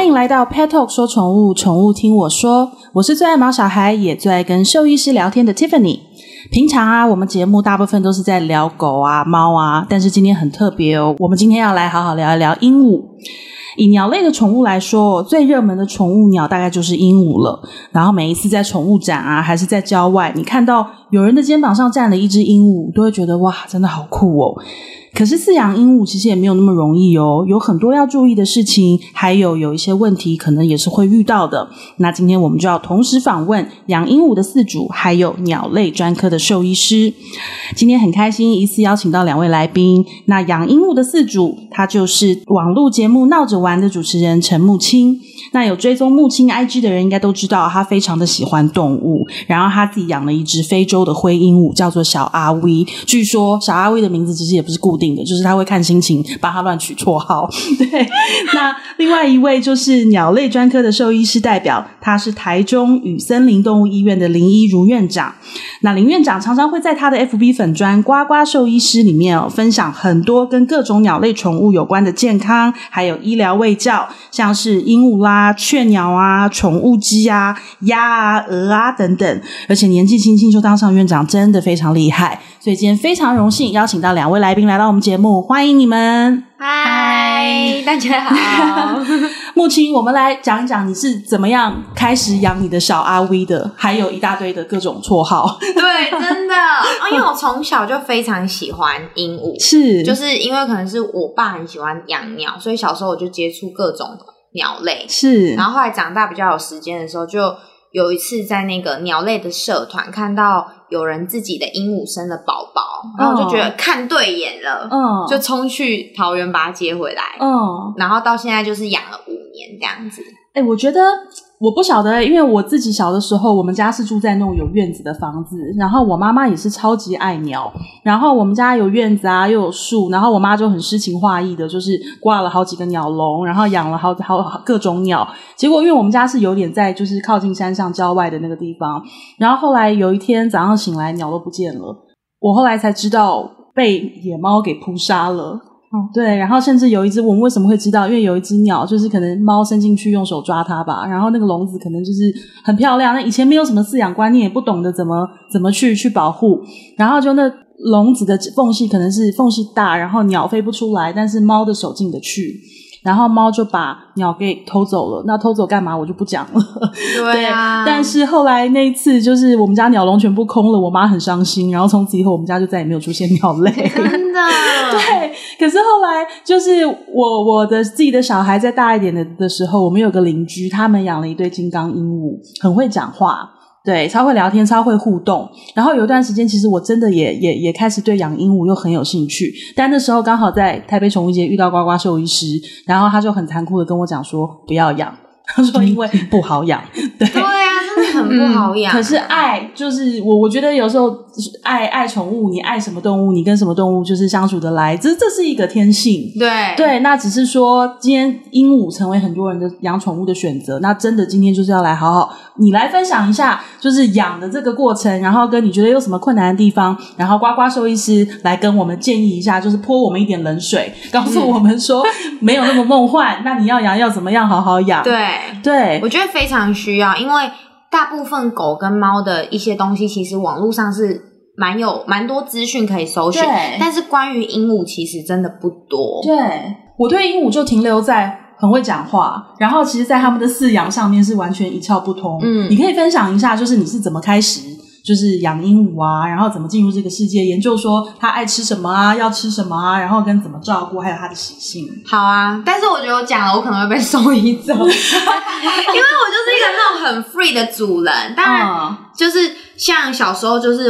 欢迎来到 Pet Talk 说宠物，宠物听我说。我是最爱毛小孩，也最爱跟兽医师聊天的 Tiffany。平常啊，我们节目大部分都是在聊狗啊、猫啊，但是今天很特别哦，我们今天要来好好聊一聊鹦鹉。以鸟类的宠物来说，最热门的宠物鸟大概就是鹦鹉了。然后每一次在宠物展啊，还是在郊外，你看到有人的肩膀上站了一只鹦鹉，都会觉得哇，真的好酷哦。可是饲养鹦鹉其实也没有那么容易哦，有很多要注意的事情，还有有一些问题可能也是会遇到的。那今天我们就要同时访问养鹦鹉的饲主，还有鸟类专科的兽医师。今天很开心，一次邀请到两位来宾。那养鹦鹉的饲主，他就是网络节目闹着玩的主持人陈木清。那有追踪木青 IG 的人应该都知道，他非常的喜欢动物，然后他自己养了一只非洲的灰鹦鹉，叫做小阿威。据说小阿威的名字其实也不是固定的，就是他会看心情帮他乱取绰号。对，那另外一位就是鸟类专科的兽医师代表，他是台中与森林动物医院的林一如院长。那林院长常常会在他的 FB 粉砖呱呱兽医师里面哦，分享很多跟各种鸟类宠物有关的健康，还有医疗卫教，像是鹦鹉啦。啊，雀鸟啊，宠物鸡啊，鸭啊，鹅啊等等，而且年纪轻轻就当上院长，真的非常厉害。所以今天非常荣幸邀请到两位来宾来到我们节目，欢迎你们！嗨，大家好。木青，我们来讲一讲你是怎么样开始养你的小阿威的，还有一大堆的各种绰号。对，真的，因为我从小就非常喜欢鹦鹉，是，就是因为可能是我爸很喜欢养鸟，所以小时候我就接触各种。鸟类。是，然后后来长大比较有时间的时候，就有一次在那个鸟类的社团看到有人自己的鹦鹉生了宝宝，然后我就觉得看对眼了，嗯，就冲去桃园把它接回来，嗯，然后到现在就是养了五年这样子。哎、我觉得。我不晓得，因为我自己小的时候，我们家是住在那种有院子的房子，然后我妈妈也是超级爱鸟，然后我们家有院子啊，又有树，然后我妈就很诗情画意的，就是挂了好几个鸟笼，然后养了好好各种鸟。结果因为我们家是有点在就是靠近山上郊外的那个地方，然后后来有一天早上醒来，鸟都不见了，我后来才知道被野猫给扑杀了。哦，对，然后甚至有一只，我们为什么会知道？因为有一只鸟，就是可能猫伸进去用手抓它吧，然后那个笼子可能就是很漂亮。那以前没有什么饲养观念，也不懂得怎么怎么去去保护，然后就那笼子的缝隙可能是缝隙大，然后鸟飞不出来，但是猫的手进得去。然后猫就把鸟给偷走了，那偷走干嘛我就不讲了。对啊对，但是后来那一次就是我们家鸟笼全部空了，我妈很伤心。然后从此以后我们家就再也没有出现鸟类。真的？对。可是后来就是我我的自己的小孩在大一点的的时候，我们有个邻居，他们养了一对金刚鹦鹉，很会讲话。对，超会聊天，超会互动。然后有一段时间，其实我真的也也也开始对养鹦鹉又很有兴趣。但那时候刚好在台北宠物节遇到呱呱兽医师，然后他就很残酷的跟我讲说不要养，他说因为不好养。对，对很不好养。可是爱就是我，我觉得有时候爱爱宠物，你爱什么动物，你跟什么动物就是相处得来，这这是一个天性。对对，那只是说今天鹦鹉成为很多人的养宠物的选择。那真的今天就是要来好好。你来分享一下，就是养的这个过程，然后跟你觉得有什么困难的地方，然后呱呱兽医师来跟我们建议一下，就是泼我们一点冷水，告诉我们说没有那么梦幻。那你要养要怎么样好好养？对对，我觉得非常需要，因为大部分狗跟猫的一些东西，其实网络上是蛮有蛮多资讯可以搜寻，但是关于鹦鹉其实真的不多。对，我对鹦鹉就停留在。很会讲话，然后其实，在他们的饲养上面是完全一窍不通。嗯，你可以分享一下，就是你是怎么开始，就是养鹦鹉啊，然后怎么进入这个世界，研究说它爱吃什么啊，要吃什么啊，然后跟怎么照顾，还有它的习性。好啊，但是我觉得我讲了，我可能会被兽医走，因为我就是一个那种很 free 的主人。当然，就是像小时候就是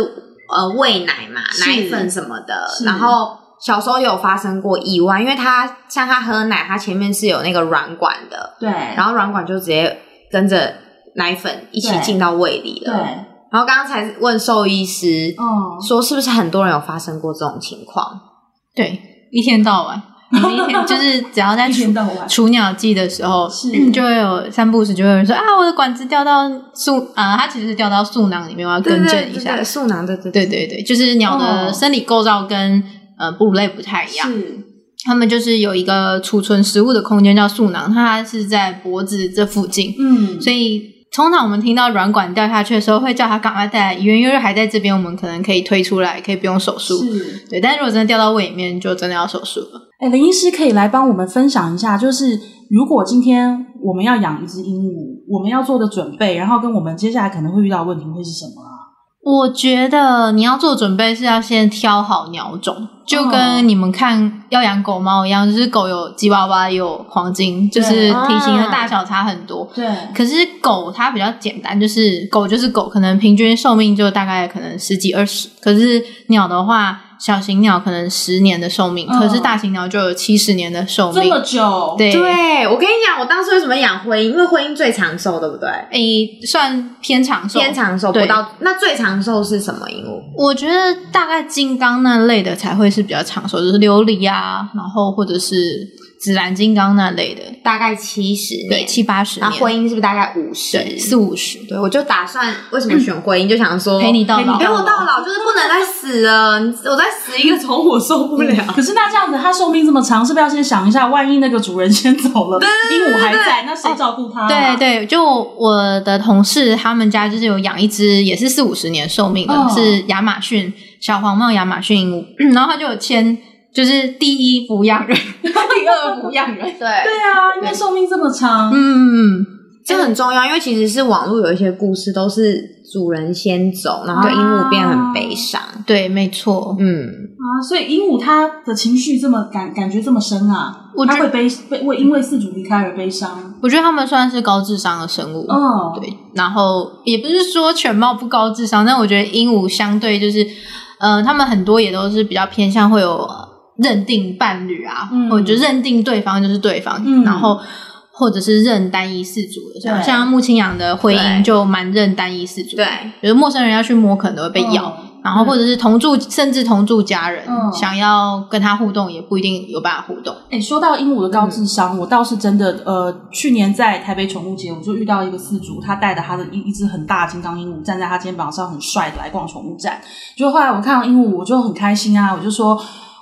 呃喂奶嘛，奶粉什么的，然后。小时候有发生过意外，因为他像他喝奶，他前面是有那个软管的，对，然后软管就直接跟着奶粉一起进到胃里了。对，然后刚刚才问兽医师，嗯，说是不是很多人有发生过这种情况？对，一天到晚，每一天就是只要在雏雏鸟季的时候，是。就会有散步时就会有人说啊，我的管子掉到素啊，它其实是掉到素囊里面，我要更正一下，素囊的，对对。对，就是鸟的生理构造跟。呃，哺乳类不太一样，是，他们就是有一个储存食物的空间叫嗉囊，它是在脖子这附近，嗯，所以。通常我们听到软管掉下去的时候，会叫他赶快带来医院，因为还在这边，我们可能可以推出来，可以不用手术。是，对。但是如果真的掉到胃里面，就真的要手术了。哎，林医师可以来帮我们分享一下，就是如果今天我们要养一只鹦鹉，我们要做的准备，然后跟我们接下来可能会遇到的问题会是什么啊？我觉得你要做准备是要先挑好鸟种，就跟你们看要养狗猫一样，就是狗有吉娃娃，也有黄金，就是体型的大小差很多。对，可是狗它比较简单，就是狗就是狗，可能平均寿命就大概可能十几二十。可是鸟的话。小型鸟可能十年的寿命，嗯，可是大型鸟就有七十年的寿命，这么久。对，对我跟你讲，我当时为什么养灰鹰？因为灰鹰最长寿，对不对？诶，算偏长寿，偏长寿不到。那最长寿是什么鹦鹉？我觉得大概金刚那类的才会是比较长寿，就是琉璃啊，然后或者是。紫蓝金刚那类的，大概七十年，七八十年。那婚姻是不是大概五十？对，四五十。对，我就打算为什么选婚姻，就想说陪你到老，陪我到老，就是不能再死了。我再死一个虫，我受不了。可是那这样子，它寿命这么长，是不是要先想一下，万一那个主人先走了，鹦鹉还在，那谁照顾它？对对，就我的同事他们家就是有养一只，也是四五十年寿命的，是亚马逊小黄帽亚马逊鹦鹉，然后他就有签。就是第一抚养人，第二抚养人，对。对啊，因为寿命这么长，嗯，这很重要，因为其实是网络有一些故事都是主人先走，然后鹦鹉变很悲伤，啊，对，没错，嗯。啊，所以鹦鹉它的情绪这么感感觉这么深啊，我它会悲悲会因为饲主离开而悲伤，我觉得它们算是高智商的生物，哦，对，然后也不是说犬猫不高智商，但我觉得鹦鹉相对就是，呃，他们很多也都是比较偏向会有。认定伴侣啊，嗯、或者就认定对方就是对方，嗯、然后或者是认单一四主的，像像木清扬的婚姻就蛮认单一四主，对，比如陌生人要去摸可能都会被咬，哦、然后或者是同住、嗯、甚至同住家人、嗯、想要跟他互动也不一定有办法互动。哎，说到鹦鹉的高智商，嗯、我倒是真的，呃，去年在台北宠物节，我就遇到一个饲主，他带着他的一一只很大的金刚鹦鹉站在他肩膀上，很帅的来逛宠物展。就后来我看到鹦鹉，我就很开心啊，我就说。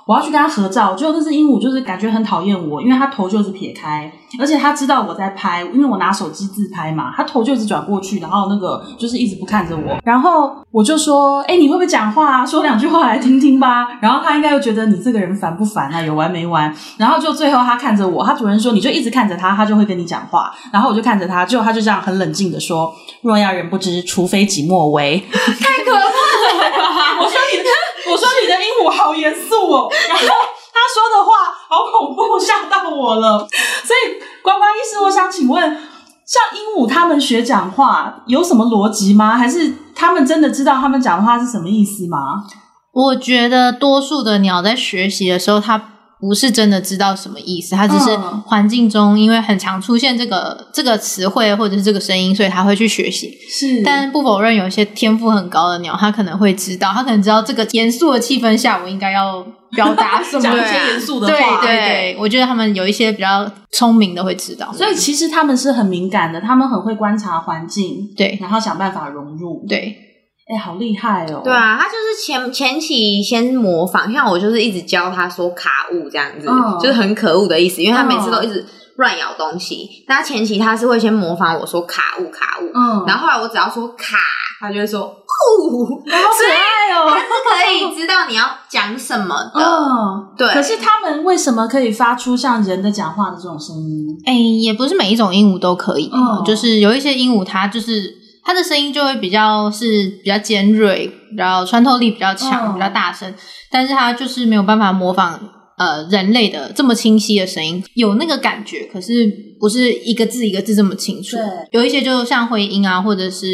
我要去跟他合照，结果那只鹦鹉就是感觉很讨厌我，因为他头就是撇开，而且他知道我在拍，因为我拿手机自拍嘛，他头就一直转过去，然后那个就是一直不看着我，然后我就说，哎、你会不会讲话啊？说两句话来听听吧。然后他应该又觉得你这个人烦不烦啊？有完没完？然后就最后他看着我，他主人说，你就一直看着他，他就会跟你讲话。然后我就看着他，结果他就这样很冷静的说，若要人不知，除非己莫为。太可怕了！我说你。我说你的鹦鹉好严肃哦，然后他说的话好恐怖，吓到我了。所以，关关医师，我想请问，像鹦鹉他们学讲话有什么逻辑吗？还是他们真的知道他们讲的话是什么意思吗？我觉得多数的鸟在学习的时候，它。不是真的知道什么意思，他只是环境中因为很常出现这个这个词汇或者是这个声音，所以他会去学习。是，但不否认有一些天赋很高的鸟，它可能会知道，它可能知道这个严肃的气氛下，我应该要表达什么，讲一些严肃的话。对对对，我觉得他们有一些比较聪明的会知道，所以其实他们是很敏感的，他们很会观察环境，对，然后想办法融入，对。哎、欸，好厉害哦！对啊，他就是前前期先模仿，像我就是一直教他说“卡物”这样子，嗯、就是很可恶的意思，因为他每次都一直乱咬东西。嗯、但他前期他是会先模仿我说“卡物卡物”，嗯，然后后来我只要说“卡”，他就会说“呼”，好可爱哦！他是可以知道你要讲什么的。嗯，对。可是他们为什么可以发出像人的讲话的这种声音？哎、欸，也不是每一种鹦鹉都可以，嗯，就是有一些鹦鹉它就是。它的声音就会比较是比较尖锐，然后穿透力比较强，比较大声，但是它就是没有办法模仿呃人类的这么清晰的声音，有那个感觉，可是不是一个字一个字这么清楚。对，有一些就像灰鹰啊，或者是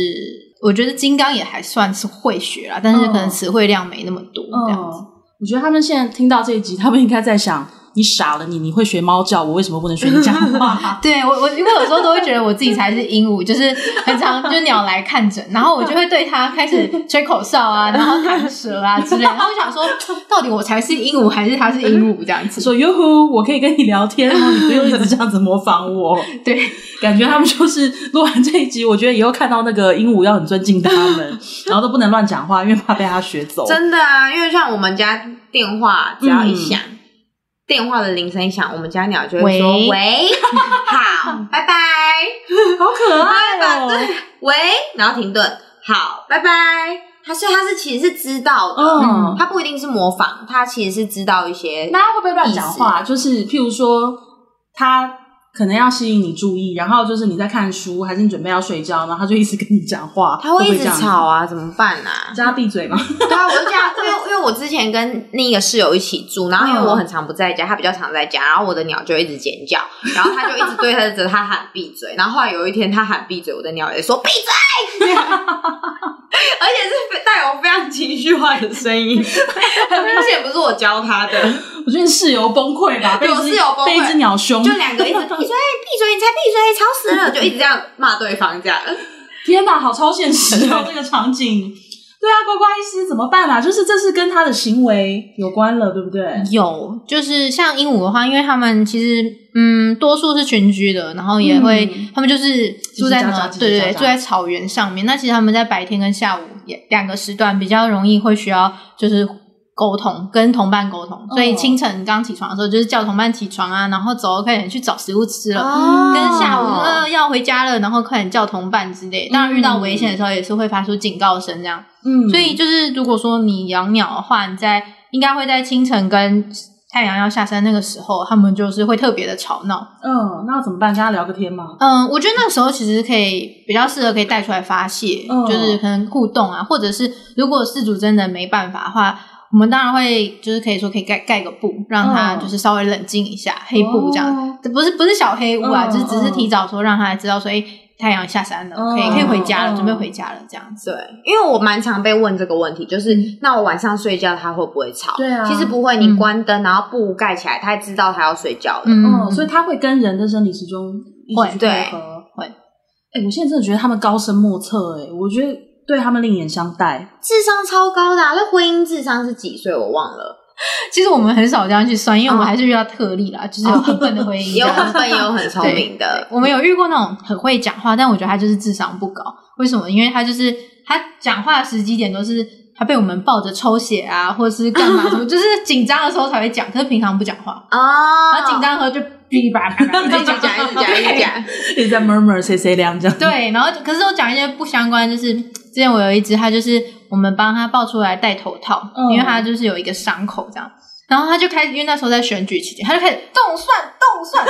我觉得金刚也还算是会学啦，但是可能词汇量没那么多这样子。我觉得他们现在听到这一集，他们应该在想。你傻了你，你你会学猫叫，我为什么不能学你讲话？对我我因为有时候都会觉得我自己才是鹦鹉，就是很常就鸟来看诊，然后我就会对它开始吹口哨啊，然后弹舌啊之类，然后我想说，到底我才是鹦鹉还是它是鹦鹉这样子？说哟呼，我可以跟你聊天哦，你不用一直这样子模仿我。对，感觉他们就是录完这一集，我觉得以后看到那个鹦鹉要很尊敬他们，然后都不能乱讲话，因为怕被它学走。真的啊，因为像我们家电话只要一响。嗯电话的铃声响，我们家鸟就会说喂，喂好，拜拜，好可爱哦，对，喂，然后停顿，好，拜拜。他所以他是其实是知道的，嗯，他不一定是模仿，他其实是知道一些。那他会不会乱讲话？就是譬如说他。可能要吸引你注意，然后就是你在看书，还是你准备要睡觉，然后他就一直跟你讲话，他会一直吵啊，怎么办啊？叫他闭嘴吗？对啊，我就这样，因为因为我之前跟另一个室友一起住，然后因为我很常不在家，他比较常在家，然后我的鸟就一直尖叫，然后他就一直对着他喊闭嘴，然后后来有一天他喊闭嘴，我的鸟也说闭嘴，而且是带有非常情绪化的声音，很明显不是我教他的。我觉得室友崩溃吧，被室友崩溃，被一只鸟凶，就两个一直闭嘴，闭嘴，你才闭嘴，吵死了，就一直这样骂对方，这样。天哪，好超现实哦，这个场景。对啊，乖乖医师怎么办啊？就是这是跟他的行为有关了，对不对？有，就是像鹦鹉的话，因为他们其实嗯，多数是群居的，然后也会，嗯、他们就是住在什么？对对对，住在草原上面。那其实他们在白天跟下午也两个时段比较容易会需要，就是。沟通跟同伴沟通，所以清晨刚起床的时候，就是叫同伴起床啊，然后走，快点去找食物吃了。哦、跟下午呃要回家了，然后快点叫同伴之类。当然遇到危险的时候，也是会发出警告声这样。嗯，所以就是如果说你养鸟的话，你在应该会在清晨跟太阳要下山那个时候，他们就是会特别的吵闹。嗯，那怎么办？跟他聊个天吗？嗯，我觉得那个时候其实可以比较适合可以带出来发泄，嗯、就是可能互动啊，或者是如果事主真的没办法的话。我们当然会，就是可以说可以盖盖个布，让他就是稍微冷静一下，哦、黑布这样，这不是不是小黑屋啊，就、哦、只是提早说让他知道说，哎，太阳下山了，可以、哦、可以回家了，哦、准备回家了这样子。对，因为我蛮常被问这个问题，就是、嗯、那我晚上睡觉他会不会吵？对啊，其实不会，你关灯，然后布盖起来，他知道他要睡觉了。嗯，所以他会跟人的生理时钟一起配合。会，哎，我现在真的觉得他们高深莫测，哎，我觉得。对他们另眼相待，智商超高的，啊。那婚姻智商是几岁？我忘了。其实我们很少这样去算，因为我们还是遇到特例啦，哦、就是有很笨的婚姻，有很笨也有很聪明的。我们有遇过那种很会讲话，但我觉得他就是智商不高。为什么？因为他就是他讲话的时机点都是他被我们抱着抽血啊，或者是干嘛什么，就是紧张的时候才会讲，可是平常不讲话啊。他紧张的时候就噼里啪啦，一直讲，一直讲，一直讲，一直在 murmur 谁谁凉这样。对，然后可是我讲一些不相关，就是。之前我有一只，它就是我们帮它抱出来戴头套，嗯、因为它就是有一个伤口这样，然后它就开始，因为那时候在选举期间，它就开始动算动算。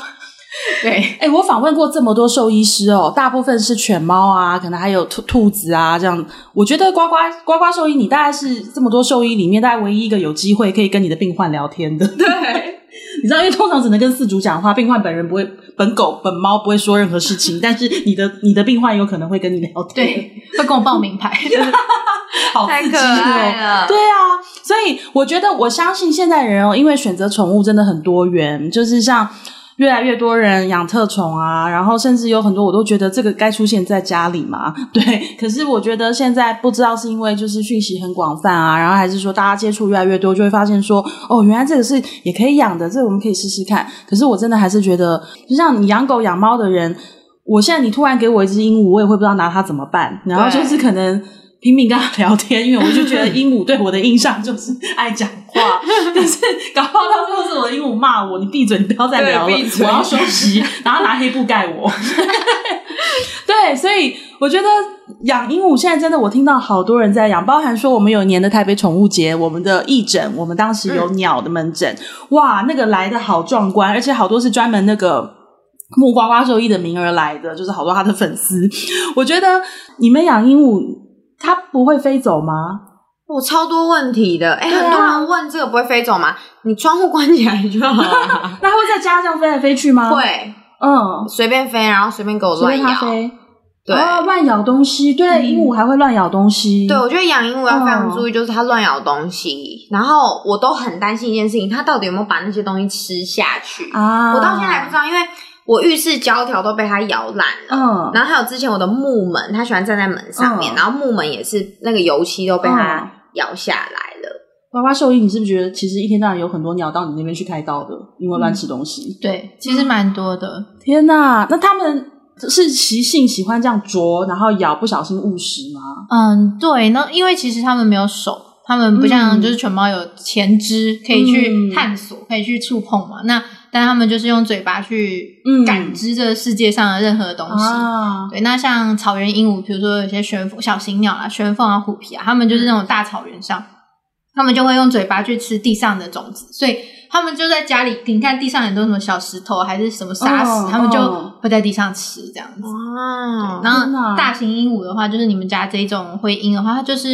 对，哎、欸，我访问过这么多兽医师哦，大部分是犬猫啊，可能还有兔兔子啊这样。我觉得呱呱呱呱兽医，你大概是这么多兽医里面，大概唯一一个有机会可以跟你的病患聊天的。对。你知道，因为通常只能跟饲主讲话，病患本人不会，本狗本猫不会说任何事情。但是你的你的病患有可能会跟你聊天，对，会跟我报名牌，好刺激哦！对啊，所以我觉得我相信现在人哦，因为选择宠物真的很多元，就是像。越来越多人养特宠啊，然后甚至有很多我都觉得这个该出现在家里嘛，对。可是我觉得现在不知道是因为就是讯息很广泛啊，然后还是说大家接触越来越多，就会发现说哦，原来这个是也可以养的，这个我们可以试试看。可是我真的还是觉得，就像你养狗养猫的人，我现在你突然给我一只鹦鹉，我也会不知道拿它怎么办，然后就是可能。拼命跟他聊天，因为我就觉得 鹦鹉对我的印象就是爱讲话，但是搞不好到最后是我的鹦鹉骂我：“你闭嘴，你不要再聊了，我要休息。”然后拿黑布盖我。对，所以我觉得养鹦鹉现在真的，我听到好多人在养，包含说我们有一年的台北宠物节，我们的义诊，我们当时有鸟的门诊，嗯、哇，那个来的好壮观，而且好多是专门那个木瓜瓜兽医的名儿来的，就是好多他的粉丝。我觉得你们养鹦鹉。它不会飞走吗？我超多问题的，哎、欸，啊、很多人问这个不会飞走吗？你窗户关起来就好了。那会在家这样飞来飞去吗？会，嗯，随便飞，然后随便给我乱咬。飞对，哦、乱咬东西。对，鹦鹉还会乱咬东西。对，我觉得养鹦鹉要非常注意，就是它乱咬东西。嗯、然后我都很担心一件事情，它到底有没有把那些东西吃下去啊？我到现在还不知道，因为。我浴室胶条都被它咬烂了，嗯，然后还有之前我的木门，它喜欢站在门上面，嗯、然后木门也是那个油漆都被它咬下来了。娃娃兽医，你是不是觉得其实一天到晚有很多鸟到你那边去开刀的，因为乱吃东西？嗯、对，其实蛮多的。天哪，那他们是习性喜欢这样啄，然后咬，不小心误食吗？嗯，对。那因为其实他们没有手。他们不像就是犬猫有前肢可以去探索，嗯、可以去触碰嘛。那但他们就是用嘴巴去感知这世界上的任何东西。嗯、对，那像草原鹦鹉，比如说有些玄凤、小型鸟啊、玄凤啊、虎皮啊，他们就是那种大草原上，他们就会用嘴巴去吃地上的种子，所以他们就在家里，你看地上很多什么小石头还是什么沙石，哦、他们就会在地上吃这样子。哇！然后大型鹦鹉的话，就是你们家这种灰鹰的话，它就是。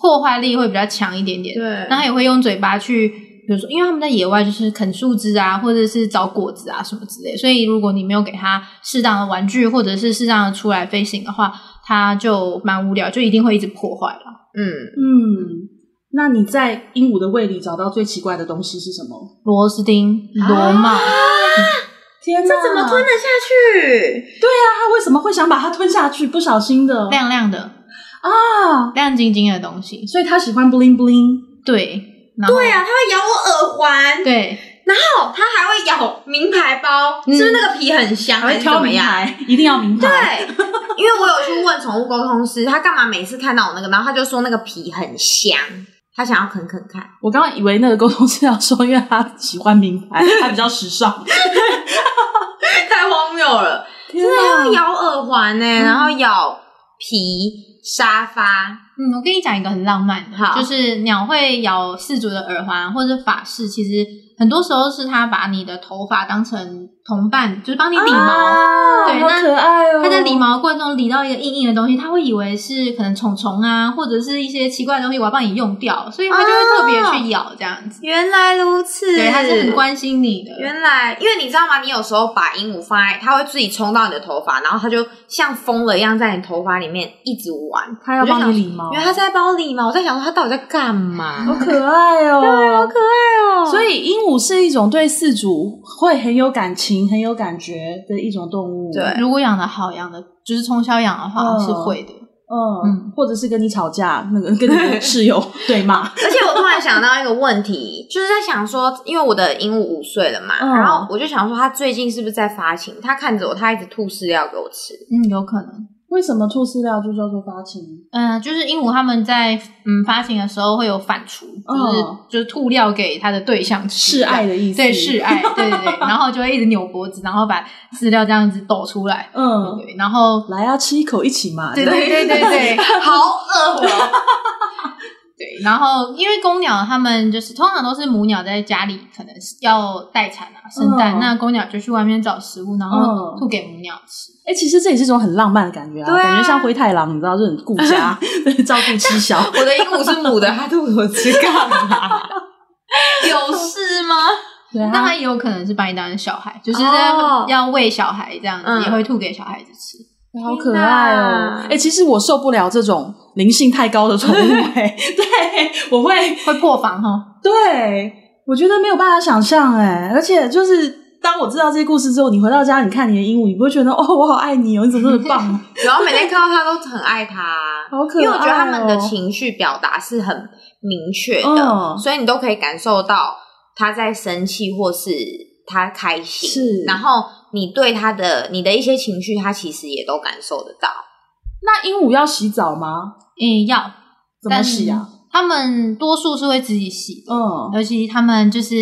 破坏力会比较强一点点，对，那它也会用嘴巴去，比如说，因为他们在野外就是啃树枝啊，或者是找果子啊什么之类，所以如果你没有给它适当的玩具，或者是适当的出来飞行的话，它就蛮无聊，就一定会一直破坏了。嗯嗯，那你在鹦鹉的胃里找到最奇怪的东西是什么？螺丝钉、螺帽。啊嗯、天哪，这怎么吞得下去？对啊，它为什么会想把它吞下去？不小心的，亮亮的。啊，亮晶晶的东西，所以他喜欢 bling bling。对，对啊，它会咬我耳环。对，然后它还会咬名牌包，是不是那个皮很香？还是怎么样？一定要名牌。对，因为我有去问宠物沟通师，他干嘛每次看到我那个，然后他就说那个皮很香，他想要啃啃看。我刚刚以为那个沟通师要说，因为他喜欢名牌，他比较时尚。太荒谬了！真的要咬耳环呢，然后咬皮。沙发，嗯，我跟你讲一个很浪漫的，好。就是鸟会咬饲主的耳环或者是发饰，其实很多时候是他把你的头发当成同伴就是帮你理毛，啊、对，那可爱哦。他在理毛过程中理到一个硬硬的东西，他会以为是可能虫虫啊，或者是一些奇怪的东西，我要帮你用掉，所以他就会特别去咬这样子。原来如此，对，他是很关心你的。原来，因为你知道吗？你有时候把鹦鹉放在，它会自己冲到你的头发，然后它就像疯了一样在你头发里面一直玩，它要帮你理毛。因为它在帮我理毛，我在想说它到底在干嘛？好可爱哦，对，好可爱哦。所以鹦鹉是一种对饲主会很有感情、很有感觉。的一种动物，对，如果养的好，养的就是从小养的话是会的，嗯，嗯，或者是跟你吵架，那个跟你的室友 对骂。而且我突然想到一个问题，就是在想说，因为我的鹦鹉五岁了嘛，嗯、然后我就想说，它最近是不是在发情？它看着我，它一直吐饲料给我吃，嗯，有可能。为什么吐饲料就叫做发情？嗯，就是鹦鹉他们在嗯发情的时候会有反刍，就是、哦、就是吐料给它的对象吃，示爱的意思。对，示爱，对对对，然后就会一直扭脖子，然后把饲料这样子抖出来。嗯，对，然后来啊，吃一口一起嘛。对对对对对，好饿哦。对，然后因为公鸟它们就是通常都是母鸟在家里可能要待产啊、生蛋，那公鸟就去外面找食物，然后吐给母鸟吃。哎，其实这也是一种很浪漫的感觉啊，感觉像灰太狼，你知道，就很顾家，照顾妻小。我的鹦鹉是母的，它吐我吃干嘛？有事吗？对啊，那它也有可能是把你当成小孩，就是在要喂小孩这样子，也会吐给小孩子吃。好可爱哦！哎、欸，其实我受不了这种灵性太高的宠物、对，我会会破防哈。对，我觉得没有办法想象，哎，而且就是当我知道这些故事之后，你回到家，你看你的鹦鹉，你不会觉得哦，我好爱你哦，你怎么那么棒？然后每天看到它都很爱它，好可爱、哦。因为我觉得他们的情绪表达是很明确的，嗯、所以你都可以感受到它在生气或是它开心，是，然后。你对它的你的一些情绪，它其实也都感受得到。那鹦鹉要洗澡吗？嗯，要。怎么洗啊？他们多数是会自己洗的。嗯，尤其他们就是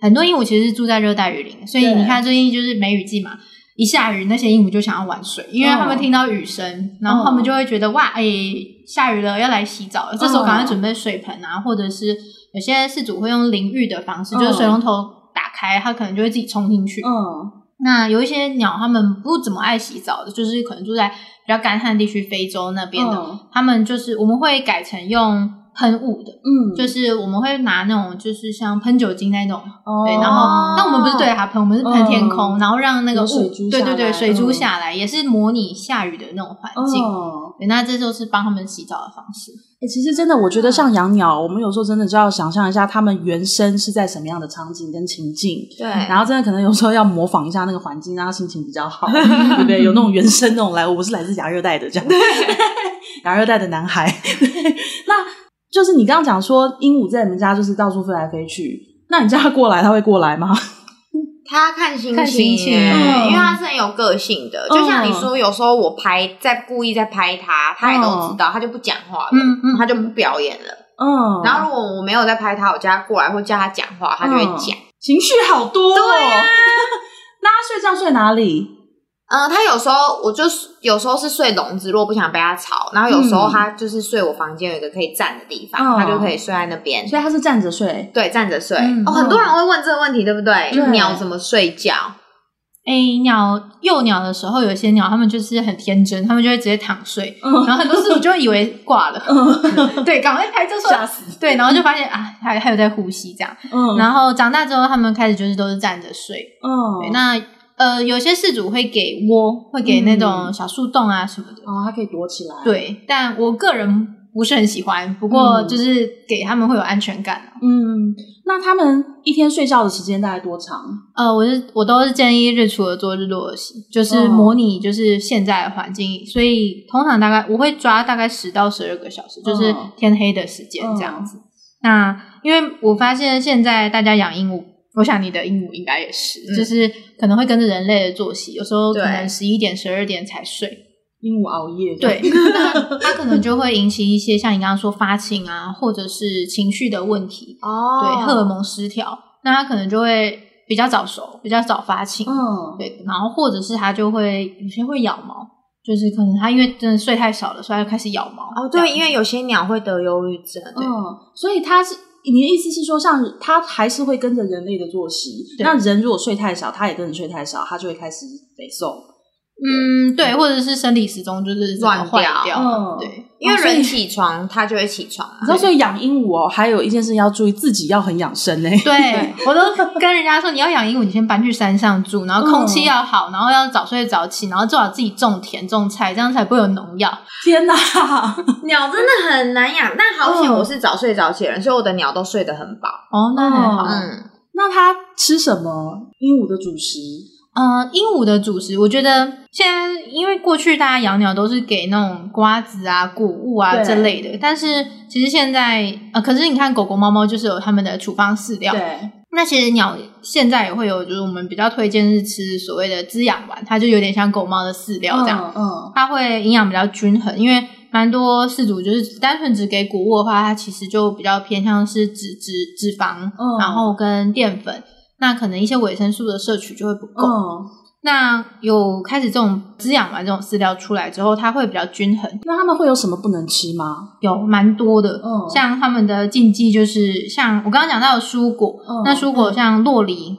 很多鹦鹉其实是住在热带雨林，所以你看最近就是梅雨季嘛，一下雨那些鹦鹉就想要玩水，因为他们听到雨声，然后他们就会觉得哇，哎，下雨了要来洗澡了，这时候赶快准备水盆啊，或者是有些事主会用淋浴的方式，就是水龙头打开，它可能就会自己冲进去。嗯。那有一些鸟，它们不怎么爱洗澡的，就是可能住在比较干旱地区，非洲那边的，嗯、他们就是我们会改成用喷雾的，嗯，就是我们会拿那种就是像喷酒精那种，哦、对，然后但我们不是对着它喷，我们是喷天空，嗯、然后让那个雾，对对对，水珠下来，嗯、也是模拟下雨的那种环境，哦、对，那这就是帮他们洗澡的方式。哎、欸，其实真的，我觉得像养鸟，我们有时候真的就要想象一下，他们原生是在什么样的场景跟情境，对，然后真的可能有时候要模仿一下那个环境，让他心情比较好，对不对？有那种原生那种来，我是来自亚热带的这样，亚热带的男孩。对，那就是你刚刚讲说鹦鹉在你们家就是到处飞来飞去，那你叫它过来，它会过来吗？他看心情，因为他是很有个性的。就像你说，有时候我拍在故意在拍他，他也都知道，他就不讲话了，他就不表演了。嗯，然后如果我没有在拍他，我叫他过来或叫他讲话，他就会讲。嗯、情绪好多、哦。对啊。那他睡觉睡哪里？嗯，他有时候我就是有时候是睡笼子，如果不想被他吵，然后有时候他就是睡我房间有一个可以站的地方，嗯、他就可以睡在那边。所以他是站着睡，对，站着睡。嗯、哦，很多人会问这个问题，对不对？对鸟怎么睡觉？哎，鸟幼鸟的时候，有些鸟它们就是很天真，它们就会直接躺睡，嗯、然后很多师傅就会以为挂了，嗯、对，赶快拍就说吓死，对，然后就发现啊，还还有在呼吸这样。嗯，然后长大之后，它们开始就是都是站着睡。嗯，对，那。呃，有些饲主会给窝，会给那种小树洞啊什么的，哦，它可以躲起来。对，但我个人不是很喜欢，不过就是给他们会有安全感。嗯，那他们一天睡觉的时间大概多长？呃，我是我都是建议日出而作，日落而息，就是模拟就是现在的环境，所以通常大概我会抓大概十到十二个小时，就是天黑的时间这样子。那因为我发现现在大家养鹦鹉。我想你的鹦鹉应该也是，嗯、就是可能会跟着人类的作息，有时候可能十一点、十二点才睡。鹦鹉熬夜，对，那它可能就会引起一些像你刚刚说发情啊，或者是情绪的问题哦，对，荷尔蒙失调，那它可能就会比较早熟，比较早发情，嗯，对，然后或者是它就会有些会咬毛，就是可能它因为真的睡太少了，所以它就开始咬毛。哦，对，因为有些鸟会得忧郁症，对，嗯，所以它是。你的意思是说，像它还是会跟着人类的作息？那人如果睡太少，它也跟着睡太少，它就会开始肥瘦。嗯，对，或者是生理时钟就是乱掉。嗯，对。因为人起床，它就会起床。然后所以养鹦鹉哦，还有一件事要注意，自己要很养生哎。对，我都跟人家说，你要养鹦鹉，你先搬去山上住，然后空气要好，然后要早睡早起，然后最好自己种田种菜，这样才不会有农药。天哪，鸟真的很难养。但好险我是早睡早起的人，所以我的鸟都睡得很饱。哦，那很好。嗯，那它吃什么？鹦鹉的主食？呃，鹦鹉的主食，我觉得现在因为过去大家养鸟都是给那种瓜子啊、谷物啊这类的，但是其实现在呃，可是你看狗狗、猫猫就是有他们的处方饲料。对。那其实鸟现在也会有，就是我们比较推荐是吃所谓的滋养丸，它就有点像狗猫的饲料这样。嗯。嗯，它会营养比较均衡，因为蛮多饲主就是单纯只给谷物的话，它其实就比较偏向是脂脂脂肪，嗯、然后跟淀粉。那可能一些维生素的摄取就会不够。嗯、那有开始这种滋养完这种饲料出来之后，它会比较均衡。那他们会有什么不能吃吗？有蛮多的，嗯，像他们的禁忌就是像我刚刚讲到的蔬果，嗯、那蔬果像洛梨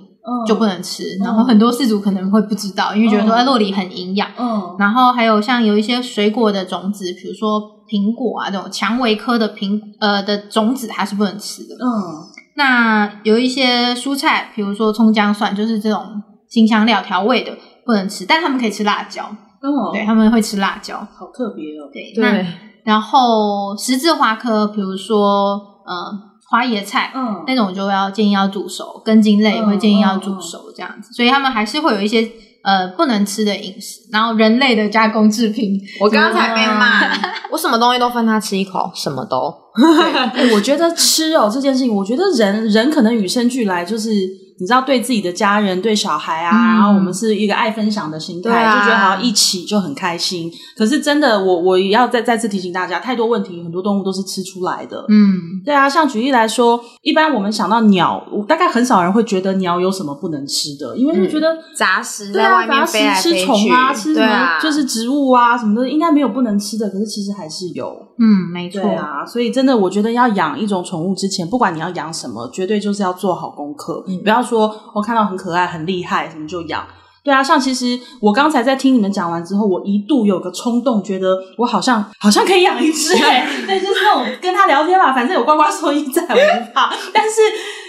就不能吃。嗯、然后很多饲主可能会不知道，因为觉得说洛梨很营养。嗯，然后还有像有一些水果的种子，比如说苹果啊这种蔷薇科的苹呃的种子，它是不能吃的。嗯。那有一些蔬菜，比如说葱姜蒜，就是这种辛香料调味的，不能吃，但他们可以吃辣椒。哦，对，他们会吃辣椒，好特别哦。对，那然后十字花科，比如说呃花椰菜，嗯，那种就要建议要煮熟，根茎类也会建议要煮熟这样子，所以他们还是会有一些。呃，不能吃的饮食，然后人类的加工制品，我刚刚才被骂，我什么东西都分他吃一口，什么都。对，我觉得吃哦这件事情，我觉得人人可能与生俱来就是。你知道，对自己的家人、对小孩啊，嗯、然后我们是一个爱分享的心态，啊、就觉得好像一起就很开心。可是真的，我我也要再再次提醒大家，太多问题，很多动物都是吃出来的。嗯，对啊，像举例来说，一般我们想到鸟，我大概很少人会觉得鸟有什么不能吃的，因为就觉得、嗯、杂食在外面飞来飞去，吃虫啊，吃什么、啊、就是植物啊什么的，应该没有不能吃的。可是其实还是有。嗯，没错。啊，所以真的，我觉得要养一种宠物之前，不管你要养什么，绝对就是要做好功课，嗯、不要说我看到。很可爱，很厉害，什么就养。对啊，像其实我刚才在听你们讲完之后，我一度有个冲动，觉得我好像好像可以养一只。对，就是那种跟他聊天嘛，反正有呱呱收音在，我不怕。但是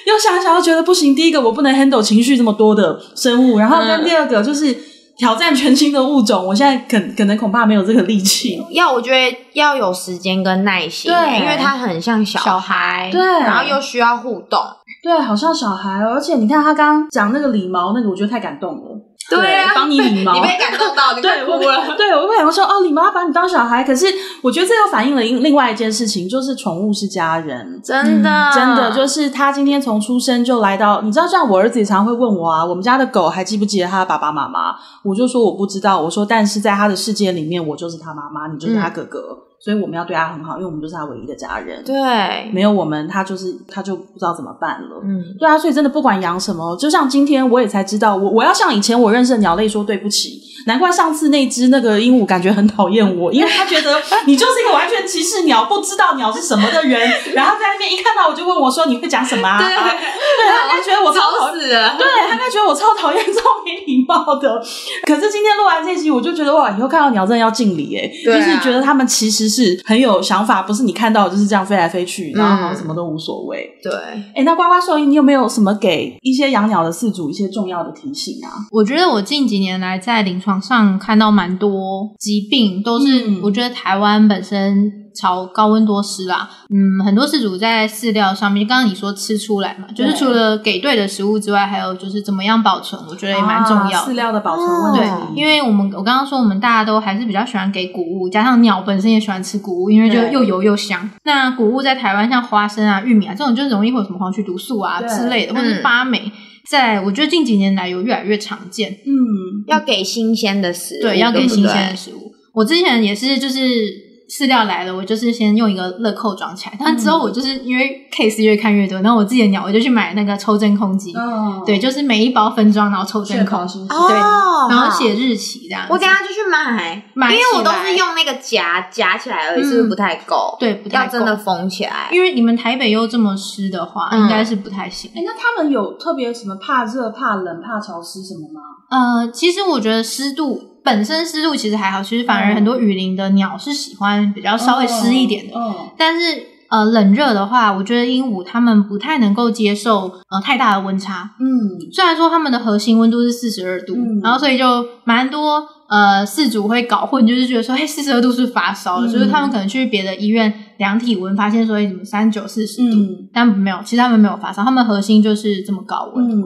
又想想，又觉得不行。第一个，我不能 handle 情绪这么多的生物，然后跟第二个就是。嗯挑战全新的物种，我现在可可能恐怕没有这个力气。要我觉得要有时间跟耐心，对，因为它很像小孩，小孩对，然后又需要互动，对，好像小孩。而且你看他刚刚讲那个理毛那个，我觉得太感动了。对啊，帮你理毛，你被感动到，你快哭了。对，我会想说，哦，理毛把你当小孩，可是我觉得这又反映了另另外一件事情，就是宠物是家人，真的，嗯、真的，就是他今天从出生就来到，你知道，像我儿子也常常会问我啊，我们家的狗还记不记得他的爸爸妈妈？我就说我不知道，我说但是在他的世界里面，我就是他妈妈，你就是他哥哥。嗯所以我们要对他很好，因为我们就是他唯一的家人。对，没有我们，他就是他就不知道怎么办了。嗯，对啊，所以真的不管养什么，就像今天我也才知道，我我要向以前我认识的鸟类说对不起。难怪上次那只那个鹦鹉感觉很讨厌我，因为他觉得 你就是一个完全歧视鸟、不知道鸟是什么的人。然后在那边一看到我就问我说：“你会讲什么啊？”对，他应该觉得我超讨厌，对，他应该觉得我超讨厌、超没礼貌的。可是今天录完这集，我就觉得哇，以后看到鸟真的要敬礼哎，就是觉得他们其实是很有。想法不是你看到就是这样飞来飞去，然后好像什么都无所谓。嗯、对，哎，那呱呱兽医，你有没有什么给一些养鸟的饲主一些重要的提醒啊？我觉得我近几年来在临床上看到蛮多疾病，都是我觉得台湾本身。超高温多湿啦，嗯，很多饲主在饲料上面，刚刚你说吃出来嘛，就是除了给对的食物之外，还有就是怎么样保存，我觉得也蛮重要的。饲料的保存问题，对，因为我们我刚刚说我们大家都还是比较喜欢给谷物，加上鸟本身也喜欢吃谷物，因为就又油又香。那谷物在台湾像花生啊、玉米啊这种，就容易会有什么黄曲毒素啊之类的，或者是发霉，在我觉得近几年来有越来越常见。嗯，要给新鲜的食物，对，要给新鲜的食物。我之前也是，就是。饲料来了，我就是先用一个乐扣装起来。但之后我就是因为 case 越看越多，然后我自己的鸟我就去买那个抽真空机，哦、对，就是每一包分装，然后抽真空，对，哦、然后写日期这样。我等下就去买，买，因为我都是用那个夹夹起来而已，是不是不太够？对，不太够，要真的封起来。因为你们台北又这么湿的话，应该是不太行。哎、嗯，那他们有特别什么怕热、怕冷、怕潮湿什么吗？呃，其实我觉得湿度。本身湿度其实还好，其实反而很多雨林的鸟是喜欢比较稍微湿一点的。但是呃冷热的话，我觉得鹦鹉它们不太能够接受呃太大的温差。嗯，虽然说它们的核心温度是四十二度，嗯，然后所以就蛮多呃饲主会搞混，就是觉得说，嘿，四十二度是发烧的，嗯，就是他们可能去别的医院量体温，发现说，哎，怎么三九、四十度，嗯，但没有，其实他们没有发烧，他们核心就是这么高温。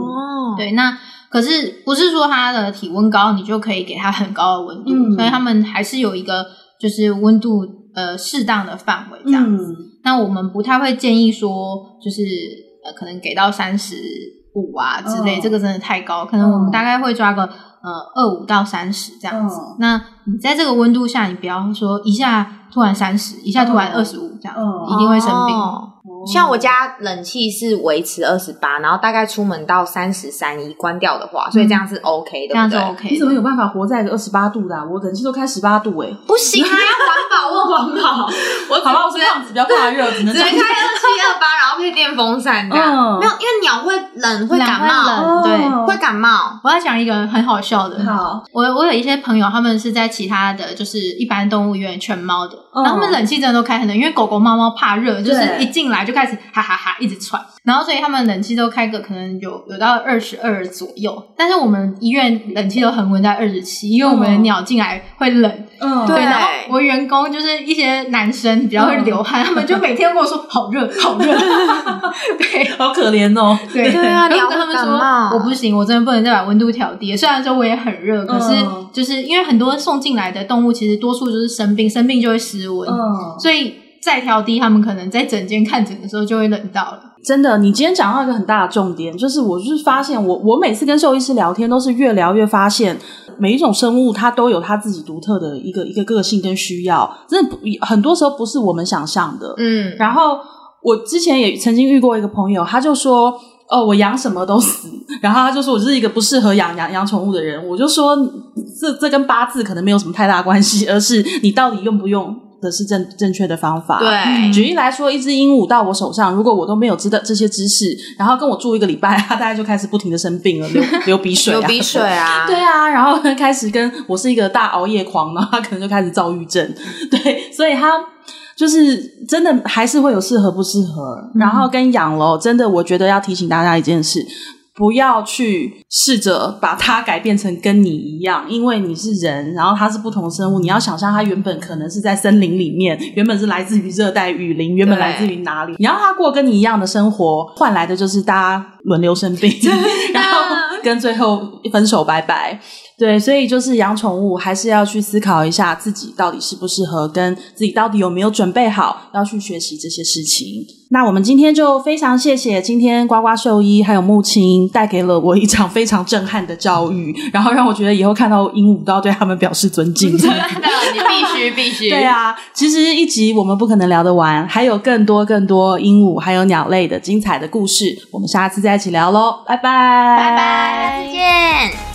对，那。可是不是说它的体温高，你就可以给它很高的温度，嗯、所以他们还是有一个就是温度呃适当的范围这样子。嗯、那我们不太会建议说，就是呃可能给到三十五啊之类，哦、这个真的太高。可能我们大概会抓个呃二五到三十这样子。哦、那你在这个温度下，你不要说一下突然三十，一下突然二十五这样，哦、一定会生病。哦像我家冷气是维持二十八，然后大概出门到三十三一关掉的话，所以这样是 OK 的，这样是 OK。你怎么有办法活在一个二十八度的？我冷气都开十八度诶，不行啊，要 环保，我环保。我好吧，我是这样子，比较怕热，只能开二七二八，然后配电风扇这样。没有，因为鸟会冷，会感冒，对，会感冒。我要讲一个很好笑的，好，我我有一些朋友，他们是在其他的就是一般动物医院犬猫的，然后他们冷气真的都开很冷，因为狗狗、猫猫怕热，就是一进来就开始哈哈哈。一直喘，然后所以他们冷气都开个可能有有到二十二左右，但是我们医院冷气都恒温在二十七，因为我们的鸟进来会冷，嗯，对。然后我员工就是一些男生比较会流汗，他们就每天跟我说好热，好热，对，好可怜哦，对。对啊，你要跟他们说我不行，我真的不能再把温度调低。虽然说我也很热，可是就是因为很多送进来的动物其实多数就是生病，生病就会失温，嗯，所以。再调低，他们可能在整间看诊的时候就会冷到了。真的，你今天讲到一个很大的重点，就是我就是发现我，我我每次跟兽医师聊天，都是越聊越发现，每一种生物它都有它自己独特的一个一个个性跟需要，真的很多时候不是我们想象的。嗯，然后我之前也曾经遇过一个朋友，他就说：“哦，我养什么都死。”然后他就说：“我是一个不适合养养养宠物的人。”我就说：“这这跟八字可能没有什么太大关系，而是你到底用不用。”的是正正确的方法。对，举例来说，一只鹦鹉到我手上，如果我都没有知道这些知识，然后跟我住一个礼拜，它大概就开始不停的生病了，流 流鼻水，流鼻水啊，对啊，然后开始跟我是一个大熬夜狂，然后它可能就开始躁郁症。对，所以它就是真的还是会有适合不适合。然后跟养了，真的我觉得要提醒大家一件事。不要去试着把它改变成跟你一样，因为你是人，然后它是不同生物。你要想象它原本可能是在森林里面，原本是来自于热带雨林，原本来自于哪里？对你要它过跟你一样的生活，换来的就是大家轮流生病，然后。跟最后分手拜拜。对，所以就是养宠物，还是要去思考一下自己到底适不适合，跟自己到底有没有准备好要去学习这些事情。那我们今天就非常谢谢今天呱呱兽医还有木青带给了我一场非常震撼的教育，然后让我觉得以后看到鹦鹉都要对他们表示尊敬。真的，你必须 必须。对啊，其实一集我们不可能聊得完，还有更多更多鹦鹉还有鸟类的精彩的故事，我们下次再一起聊喽，拜拜，拜拜，再见。